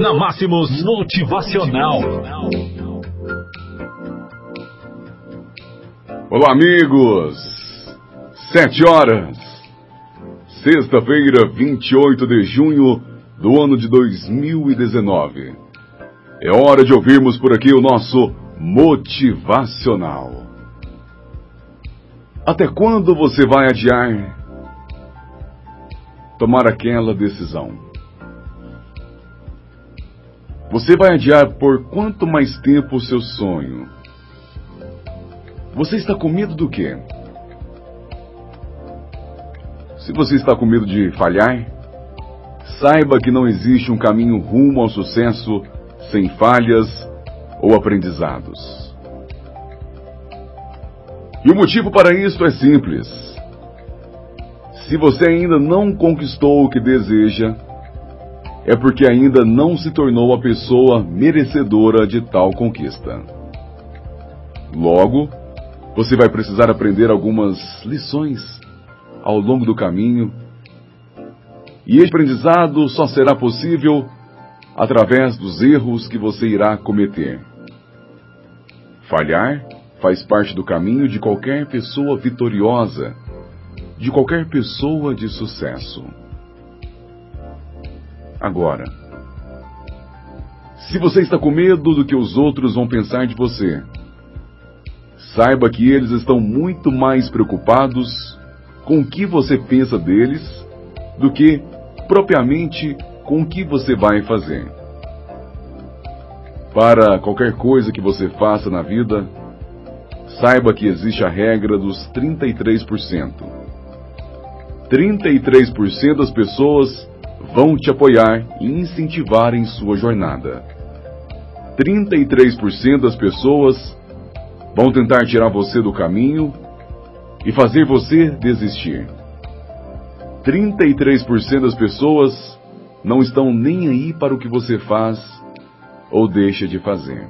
Na Máximos Motivacional. Olá, amigos. Sete horas. Sexta-feira, 28 de junho do ano de 2019. É hora de ouvirmos por aqui o nosso Motivacional. Até quando você vai adiar tomar aquela decisão? Você vai adiar por quanto mais tempo o seu sonho? Você está com medo do quê? Se você está com medo de falhar, saiba que não existe um caminho rumo ao sucesso sem falhas ou aprendizados. E o motivo para isso é simples. Se você ainda não conquistou o que deseja, é porque ainda não se tornou a pessoa merecedora de tal conquista. Logo, você vai precisar aprender algumas lições ao longo do caminho, e esse aprendizado só será possível através dos erros que você irá cometer. Falhar faz parte do caminho de qualquer pessoa vitoriosa, de qualquer pessoa de sucesso. Agora, se você está com medo do que os outros vão pensar de você, saiba que eles estão muito mais preocupados com o que você pensa deles do que propriamente com o que você vai fazer. Para qualquer coisa que você faça na vida, saiba que existe a regra dos 33%. 33% das pessoas vão te apoiar e incentivar em sua jornada. 33% das pessoas vão tentar tirar você do caminho e fazer você desistir. 33% das pessoas não estão nem aí para o que você faz ou deixa de fazer.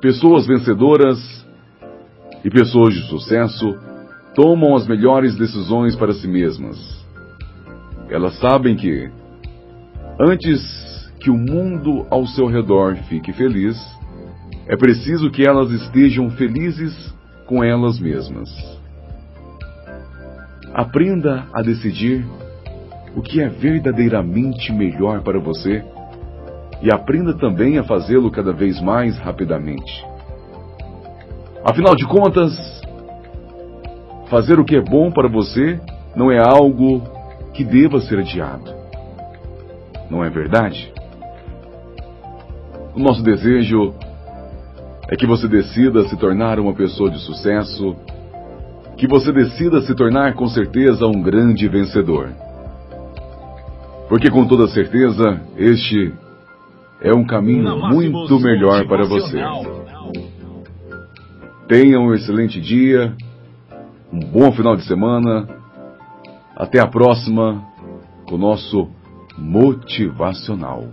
Pessoas vencedoras e pessoas de sucesso tomam as melhores decisões para si mesmas. Elas sabem que, antes que o mundo ao seu redor fique feliz, é preciso que elas estejam felizes com elas mesmas. Aprenda a decidir o que é verdadeiramente melhor para você e aprenda também a fazê-lo cada vez mais rapidamente. Afinal de contas, fazer o que é bom para você não é algo que deva ser adiado. Não é verdade? O nosso desejo é que você decida se tornar uma pessoa de sucesso, que você decida se tornar com certeza um grande vencedor. Porque com toda certeza este é um caminho muito melhor para você. Tenha um excelente dia, um bom final de semana. Até a próxima com o nosso motivacional.